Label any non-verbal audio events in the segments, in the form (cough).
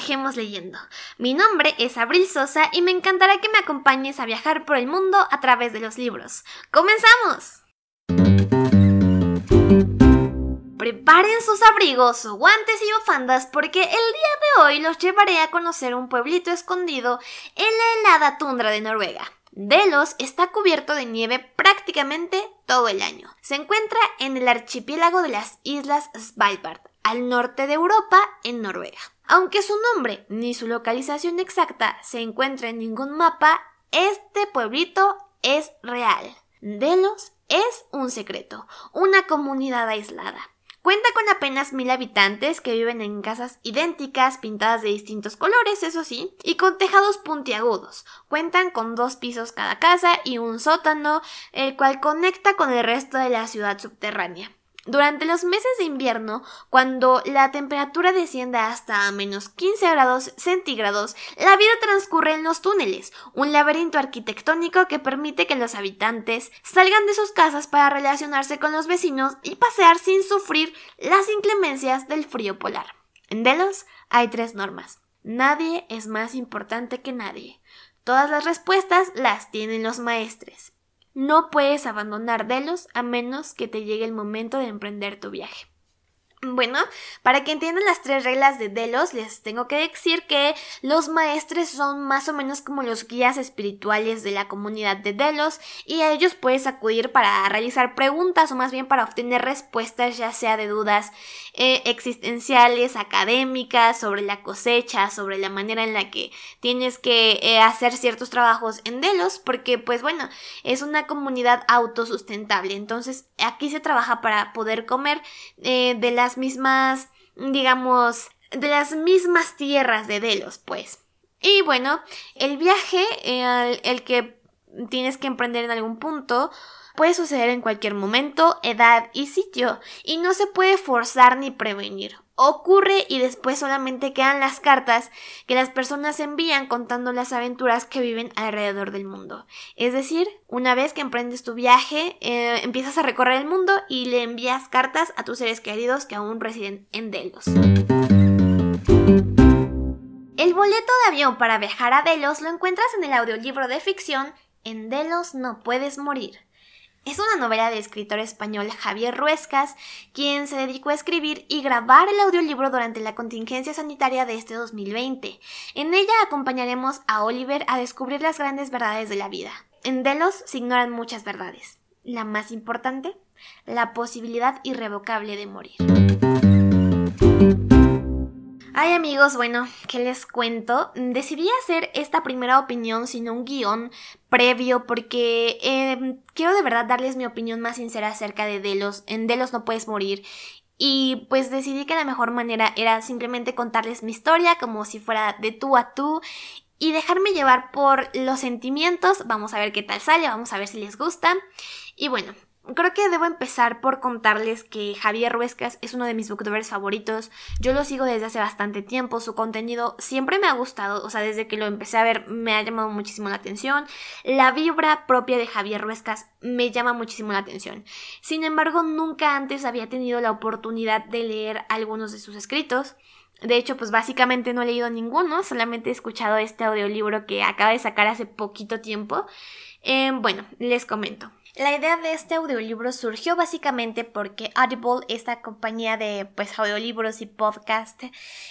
viajemos leyendo. Mi nombre es Abril Sosa y me encantará que me acompañes a viajar por el mundo a través de los libros. ¡Comenzamos! Preparen sus abrigos, guantes y bufandas porque el día de hoy los llevaré a conocer un pueblito escondido en la helada tundra de Noruega. Delos está cubierto de nieve prácticamente todo el año. Se encuentra en el archipiélago de las Islas Svalbard, al norte de Europa, en Noruega. Aunque su nombre ni su localización exacta se encuentra en ningún mapa, este pueblito es real. Delos es un secreto, una comunidad aislada. Cuenta con apenas mil habitantes que viven en casas idénticas, pintadas de distintos colores, eso sí, y con tejados puntiagudos. Cuentan con dos pisos cada casa y un sótano, el cual conecta con el resto de la ciudad subterránea. Durante los meses de invierno, cuando la temperatura desciende hasta menos 15 grados centígrados, la vida transcurre en los túneles, un laberinto arquitectónico que permite que los habitantes salgan de sus casas para relacionarse con los vecinos y pasear sin sufrir las inclemencias del frío polar. En Delos hay tres normas. Nadie es más importante que nadie. Todas las respuestas las tienen los maestres. No puedes abandonar Delos a menos que te llegue el momento de emprender tu viaje. Bueno, para que entiendan las tres reglas de Delos, les tengo que decir que los maestres son más o menos como los guías espirituales de la comunidad de Delos y a ellos puedes acudir para realizar preguntas o más bien para obtener respuestas ya sea de dudas eh, existenciales, académicas, sobre la cosecha, sobre la manera en la que tienes que eh, hacer ciertos trabajos en Delos, porque pues bueno, es una comunidad autosustentable, entonces aquí se trabaja para poder comer eh, de las mismas, digamos, de las mismas tierras de Delos, pues. Y bueno, el viaje, el, el que tienes que emprender en algún punto, puede suceder en cualquier momento, edad y sitio, y no se puede forzar ni prevenir. Ocurre y después solamente quedan las cartas que las personas envían contando las aventuras que viven alrededor del mundo. Es decir, una vez que emprendes tu viaje, eh, empiezas a recorrer el mundo y le envías cartas a tus seres queridos que aún residen en Delos. El boleto de avión para viajar a Delos lo encuentras en el audiolibro de ficción En Delos no puedes morir es una novela del escritor español Javier Ruescas, quien se dedicó a escribir y grabar el audiolibro durante la contingencia sanitaria de este 2020. En ella acompañaremos a Oliver a descubrir las grandes verdades de la vida. En Delos se ignoran muchas verdades. La más importante, la posibilidad irrevocable de morir. Ay amigos, bueno, ¿qué les cuento? Decidí hacer esta primera opinión sin un guion previo porque em, quiero de verdad darles mi opinión más sincera acerca de Delos. En Delos no puedes morir. Y pues decidí que la mejor manera era simplemente contarles mi historia como si fuera de tú a tú y dejarme llevar por los sentimientos. Vamos a ver qué tal sale, vamos a ver si les gusta. Y bueno, Creo que debo empezar por contarles que Javier Ruescas es uno de mis booktubers favoritos. Yo lo sigo desde hace bastante tiempo. Su contenido siempre me ha gustado. O sea, desde que lo empecé a ver me ha llamado muchísimo la atención. La vibra propia de Javier Ruescas me llama muchísimo la atención. Sin embargo, nunca antes había tenido la oportunidad de leer algunos de sus escritos. De hecho, pues básicamente no he leído ninguno, solamente he escuchado este audiolibro que acaba de sacar hace poquito tiempo. Eh, bueno, les comento. La idea de este audiolibro surgió básicamente porque Audible, esta compañía de pues audiolibros y podcast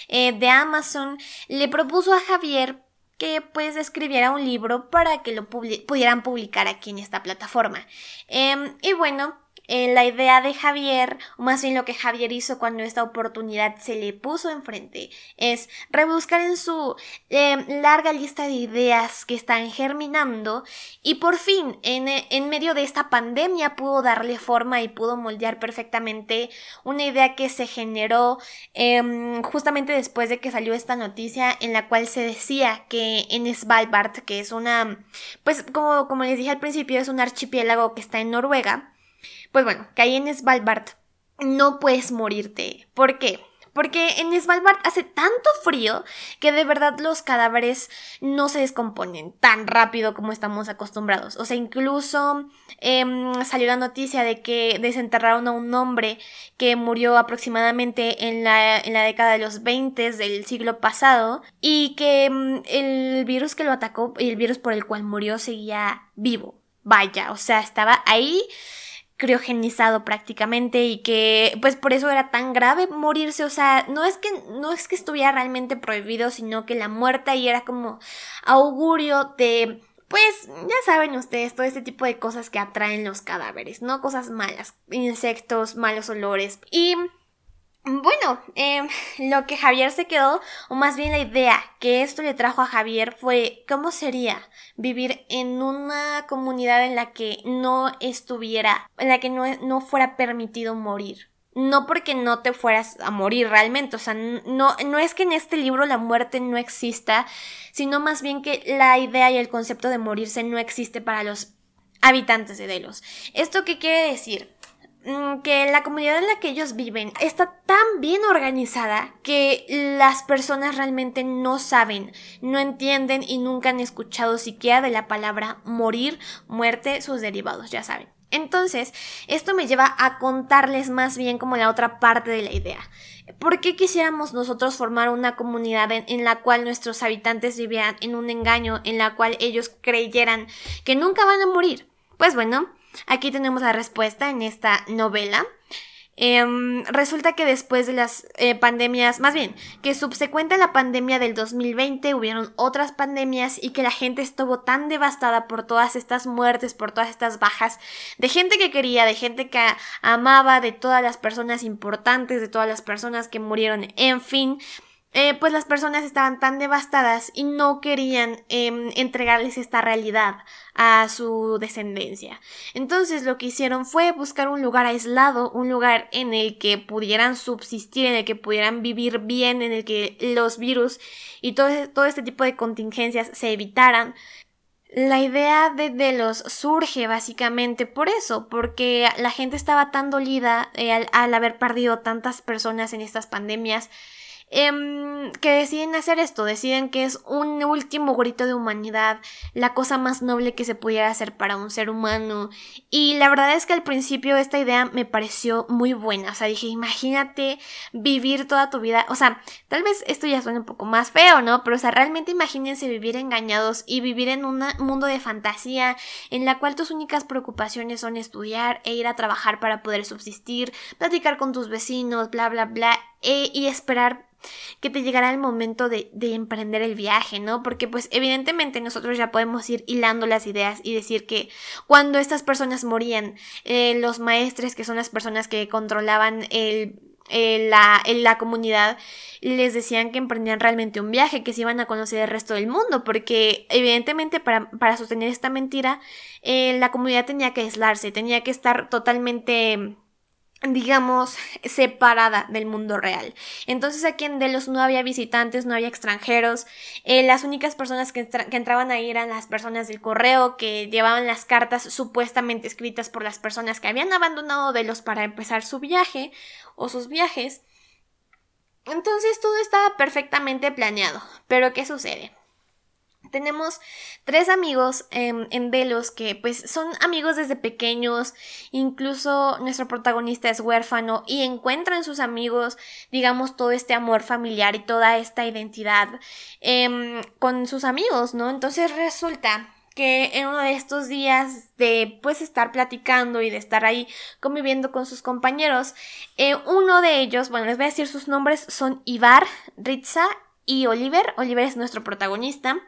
eh, de Amazon, le propuso a Javier que pues escribiera un libro para que lo pudieran publicar aquí en esta plataforma. Em, y bueno, la idea de Javier, o más bien lo que Javier hizo cuando esta oportunidad se le puso enfrente, es rebuscar en su eh, larga lista de ideas que están germinando y por fin, en, en, medio de esta pandemia, pudo darle forma y pudo moldear perfectamente una idea que se generó em, justamente después de que salió esta noticia en la cual se decía que en Svalbard, que es una, pues como, como les dije al principio, es un archipiélago que está en Noruega, pues bueno, que ahí en Svalbard no puedes morirte. ¿Por qué? Porque en Svalbard hace tanto frío que de verdad los cadáveres no se descomponen tan rápido como estamos acostumbrados. O sea, incluso em, salió la noticia de que desenterraron a un hombre que murió aproximadamente en la, en la década de los 20 del siglo pasado y que em, el virus que lo atacó y el virus por el cual murió seguía vivo. Vaya, o sea, estaba ahí criogenizado prácticamente y que pues por eso era tan grave morirse, o sea, no es que no es que estuviera realmente prohibido, sino que la muerte ahí era como augurio de pues ya saben ustedes todo este tipo de cosas que atraen los cadáveres, ¿no? Cosas malas, insectos, malos olores y bueno, em, (laughs) lo que Javier se quedó, o más bien la idea que esto le trajo a Javier fue cómo sería vivir en una comunidad en la que no estuviera, en la que no, no fuera permitido morir. No porque no te fueras a morir realmente, o sea, no, no es que en este libro la muerte no exista, sino más bien que la idea y el concepto de morirse no existe para los habitantes de Delos. ¿Esto qué quiere decir? Mm, que la comunidad en la que ellos viven está tan bien organizada que las personas realmente no saben, no entienden y nunca han escuchado siquiera de la palabra morir, muerte, sus derivados, ya saben. Entonces, esto me lleva a contarles más bien como la otra parte de la idea. ¿Por qué quisiéramos nosotros formar una comunidad en, en, la cual nuestros habitantes vivieran en un engaño, en la cual ellos creyeran que nunca van a morir? Pues bueno, Aquí tenemos la respuesta en esta novela. Em, resulta que después de las eh, pandemias, más bien, que subsecuente a la pandemia del 2020 hubieron otras pandemias y que la gente estuvo tan devastada por todas estas muertes, por todas estas bajas, de gente que quería, de gente que amaba, de todas las personas importantes, de todas las personas que murieron, en fin, eh, pues las personas estaban tan devastadas y no querían em, entregarles esta realidad a su descendencia. Entonces lo que hicieron fue buscar un lugar aislado, un lugar en el que pudieran subsistir, en el que pudieran vivir bien, en el que los virus y todo, todo este tipo de contingencias se evitaran. La idea de Delos surge básicamente por eso, porque la gente estaba tan dolida eh, al haber perdido tantas personas en estas pandemias Em, que deciden hacer esto, deciden que es un último grito de humanidad, la cosa más noble que se pudiera hacer para un ser humano. Y la verdad es que al principio esta idea me pareció muy buena, o sea, dije, imagínate vivir toda tu vida, o sea, tal vez esto ya suena un poco más feo, ¿no? Pero o sea, realmente imagínense vivir engañados y vivir en un mundo de fantasía en la cual tus únicas preocupaciones son estudiar e ir a trabajar para poder subsistir, platicar con tus vecinos, bla, bla, bla, e, y esperar que te llegará el momento de, de, emprender el viaje, ¿no? Porque pues evidentemente nosotros ya podemos ir hilando las ideas y decir que cuando estas personas morían, eh, los maestres, que son las personas que controlaban el, la, la, comunidad les decían que emprendían realmente un viaje, que se iban a conocer el resto del mundo, porque evidentemente para, para sostener esta mentira, eh, la comunidad tenía que aislarse, tenía que estar totalmente digamos, separada del mundo real. Entonces aquí en Delos no había visitantes, no había extranjeros. Eh, las únicas personas que, que, entraban ahí eran las personas del correo que llevaban las cartas supuestamente escritas por las personas que habían abandonado Delos para empezar su viaje o sus viajes. Entonces todo estaba perfectamente planeado. Pero ¿qué sucede? Tenemos tres amigos em, en Delos que pues son amigos desde pequeños, incluso nuestro protagonista es huérfano y encuentra en sus amigos, digamos, todo este amor familiar y toda esta identidad em, con sus amigos, ¿no? Entonces resulta que en uno de estos días de pues estar platicando y de estar ahí conviviendo con sus compañeros, eh, uno de ellos, bueno, les voy a decir sus nombres, son Ivar, Ritza y Oliver. Oliver es nuestro protagonista.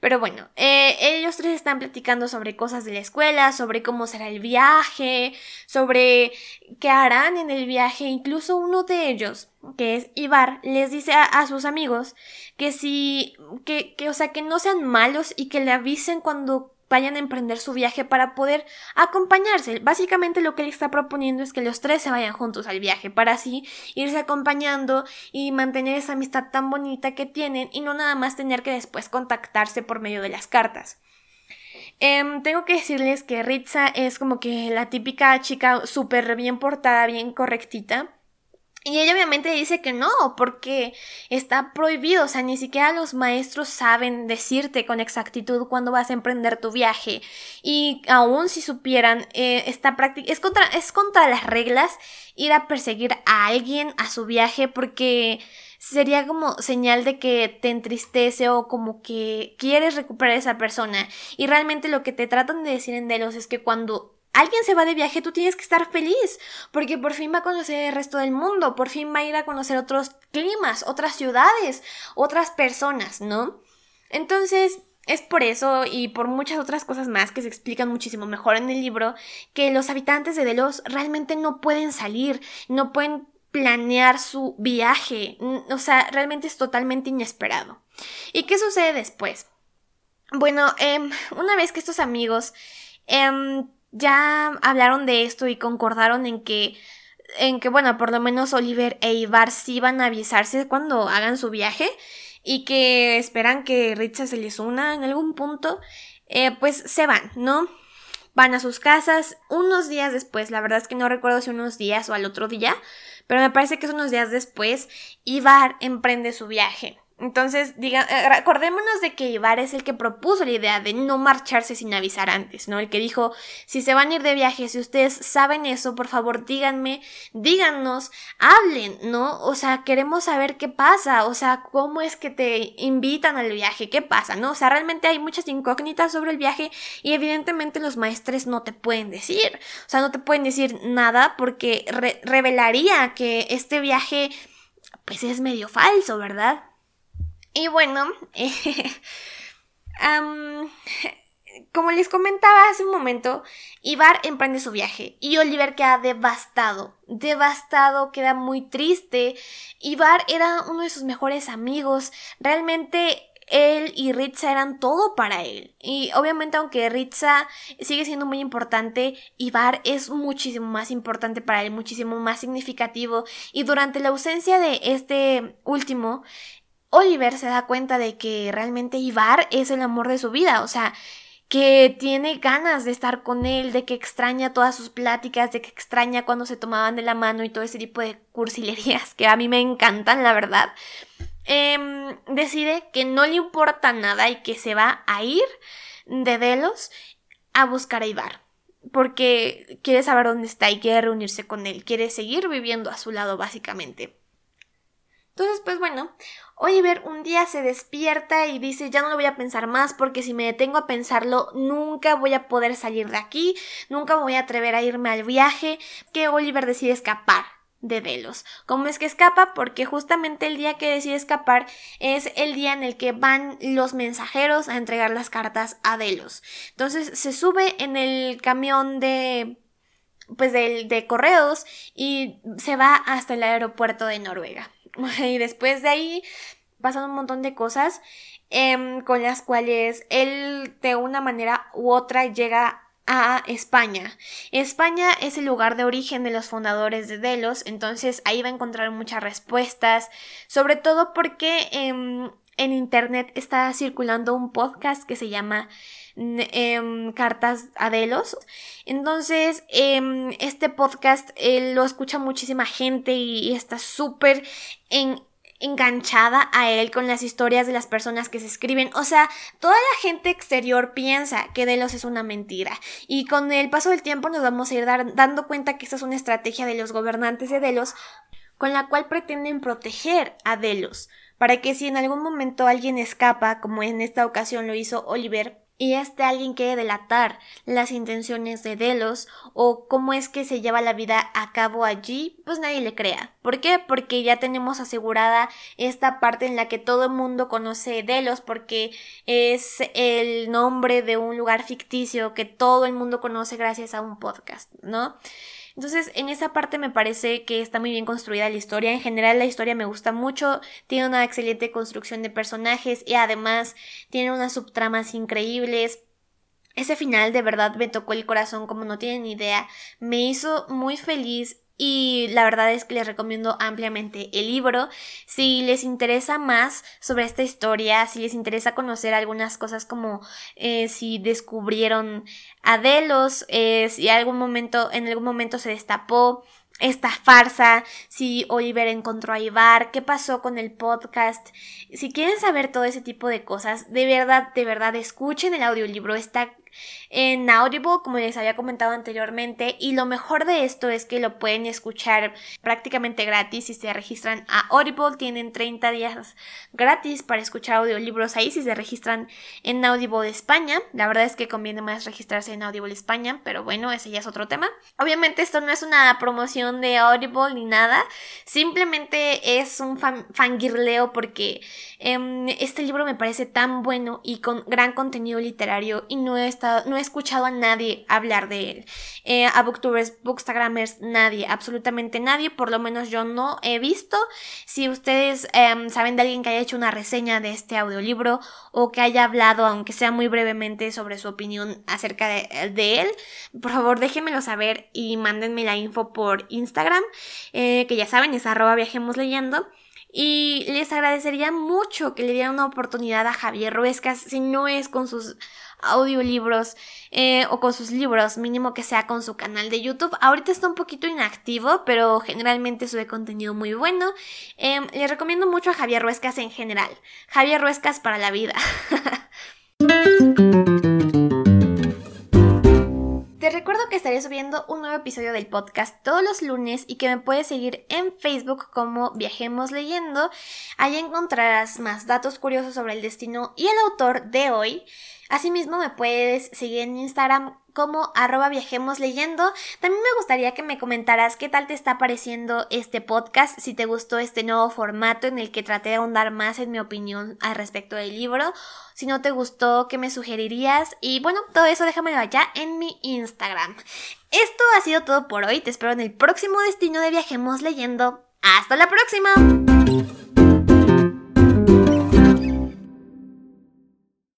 Pero bueno, eh, ellos tres están platicando sobre cosas de la escuela, sobre cómo será el viaje, sobre qué harán en el viaje. Incluso uno de ellos, que es Ibar, les dice a, a sus amigos que si, que, que, o sea, que no sean malos y que le avisen cuando vayan a emprender su viaje para poder acompañarse. Básicamente lo que él está proponiendo es que los tres se vayan juntos al viaje para así irse acompañando y mantener esa amistad tan bonita que tienen y no nada más tener que después contactarse por medio de las cartas. Em, tengo que decirles que Ritza es como que la típica chica súper bien portada, bien correctita. Y ella obviamente dice que no, porque está prohibido, o sea, ni siquiera los maestros saben decirte con exactitud cuándo vas a emprender tu viaje. Y aún si supieran, eh, esta práctica es contra, es contra las reglas ir a perseguir a alguien a su viaje porque sería como señal de que te entristece o como que quieres recuperar a esa persona. Y realmente lo que te tratan de decir en Delos es que cuando alguien se va de viaje, tú tienes que estar feliz, porque por fin va a conocer el resto del mundo, por fin va a ir a conocer otros climas, otras ciudades, otras personas, ¿no? Entonces, es por eso y por muchas otras cosas más que se explican muchísimo mejor en el libro que los habitantes de Delos realmente no pueden salir, no pueden planear su viaje, o sea, realmente es totalmente inesperado. ¿Y qué sucede después? Bueno, em, una vez que estos amigos em, ya hablaron de esto y concordaron en que en que bueno, por lo menos Oliver e Ivar sí van a avisarse cuando hagan su viaje y que esperan que Ritza se les una en algún punto, eh, pues se van, ¿no? Van a sus casas unos días después, la verdad es que no recuerdo si unos días o al otro día, pero me parece que es unos días después, Ivar emprende su viaje. Entonces, diga, acordémonos de que Ibar es el que propuso la idea de no marcharse sin avisar antes, ¿no? El que dijo, si se van a ir de viaje, si ustedes saben eso, por favor díganme, díganos, hablen, ¿no? O sea, queremos saber qué pasa, o sea, cómo es que te invitan al viaje, qué pasa, ¿no? O sea, realmente hay muchas incógnitas sobre el viaje y evidentemente los maestres no te pueden decir, o sea, no te pueden decir nada porque revelaría que este viaje, pues es medio falso, ¿verdad? Y bueno, (laughs) como les comentaba hace un momento, Ivar emprende su viaje y Oliver queda devastado, devastado, queda muy triste. Ivar era uno de sus mejores amigos, realmente él y Ritza eran todo para él. Y obviamente aunque Ritza sigue siendo muy importante, Ivar es muchísimo más importante para él, muchísimo más significativo. Y durante la ausencia de este último, Oliver se da cuenta de que realmente Ivar es el amor de su vida, o sea, que tiene ganas de estar con él, de que extraña todas sus pláticas, de que extraña cuando se tomaban de la mano y todo ese tipo de cursilerías que a mí me encantan, la verdad. Em, decide que no le importa nada y que se va a ir de Delos a buscar a Ivar. Porque quiere saber dónde está y quiere reunirse con él, quiere seguir viviendo a su lado, básicamente. Entonces, pues bueno, Oliver un día se despierta y dice ya no lo voy a pensar más porque si me detengo a pensarlo nunca voy a poder salir de aquí, nunca me voy a atrever a irme al viaje, que Oliver decide escapar de Delos. ¿Cómo es que escapa? Porque justamente el día que decide escapar es el día en el que van los mensajeros a entregar las cartas a Delos. Entonces se sube en el camión de pues de, de correos y se va hasta el aeropuerto de Noruega. (laughs) Y después de ahí pasan un montón de cosas em, con las cuales él de una manera u otra llega a España. España es el lugar de origen de los fundadores de Delos, entonces ahí va a encontrar muchas respuestas, sobre todo porque em, en internet está circulando un podcast que se llama em, Cartas a Delos. Entonces, este podcast lo escucha muchísima gente y está súper en, enganchada a él con las historias de las personas que se escriben. O sea, toda la gente exterior piensa que Delos es una mentira. Y con el paso del tiempo nos vamos a ir dando cuenta que esta es una estrategia de los gobernantes de Delos con la cual pretenden proteger a Delos. Para que si en algún momento alguien escapa, como en esta ocasión lo hizo Oliver, y este alguien quiere delatar las intenciones de Delos o cómo es que se lleva la vida a cabo allí, pues nadie le crea. ¿Por qué? Porque ya tenemos asegurada esta parte en la que todo el mundo conoce Delos porque es el nombre de un lugar ficticio que todo el mundo conoce gracias a un podcast, ¿no? Entonces, en esa parte me parece que está muy bien construida la historia. En general, la historia me gusta mucho. Tiene una excelente construcción de personajes y además tiene unas subtramas increíbles. Ese final de verdad me tocó el corazón como no tienen idea. Me hizo muy feliz y la verdad es que les recomiendo ampliamente el libro. Si les interesa más sobre esta historia, si les interesa conocer algunas cosas como eh, si descubrieron a Delos, eh, si algún momento, en algún momento se destapó esta farsa, si Oliver encontró a Ivar, qué pasó con el podcast. Si quieren saber todo ese tipo de cosas, de verdad, de verdad, escuchen el audiolibro, está en Audible, como les había comentado anteriormente, y lo mejor de esto es que lo pueden escuchar prácticamente gratis si se registran a Audible, tienen 30 días gratis para escuchar audiolibros ahí si se registran en Audible España. La verdad es que conviene más registrarse en Audible España, pero bueno, ese ya es otro tema. Obviamente esto no es una promoción de Audible ni nada, simplemente es un fangirleo porque em, este libro me parece tan bueno y con gran contenido literario y no he no he escuchado a nadie hablar de él. Eh, a booktubers, bookstagramers, nadie, absolutamente nadie, por lo menos yo no he visto. Si ustedes em, saben de alguien que haya hecho una reseña de este audiolibro o que haya hablado, aunque sea muy brevemente, sobre su opinión acerca de, él, por favor déjenmelo saber y mándenme la info por Instagram, eh, que ya saben, es arroba viajemos leyendo. Y les agradecería mucho que le dieran una oportunidad a Javier Ruescas, si no es con sus audiolibros eh, o con sus libros, mínimo que sea con su canal de YouTube. Ahorita está un poquito inactivo, pero generalmente sube contenido muy bueno. Eh, le recomiendo mucho a Javier Ruescas en general. Javier Ruescas para la vida. (laughs) Te recuerdo que estaré subiendo un nuevo episodio del podcast todos los lunes y que me puedes seguir en Facebook como Viajemos Leyendo. Ahí encontrarás más datos curiosos sobre el destino y el autor de hoy. Asimismo me puedes seguir en Instagram como arroba viajemos leyendo. También me gustaría que me comentaras qué tal te está pareciendo este podcast, si te gustó este nuevo formato en el que traté de ahondar más en mi opinión al respecto del libro, si no te gustó, qué me sugerirías y bueno, todo eso déjamelo allá en mi Instagram. Esto ha sido todo por hoy, te espero en el próximo destino de Viajemos leyendo. ¡Hasta la próxima!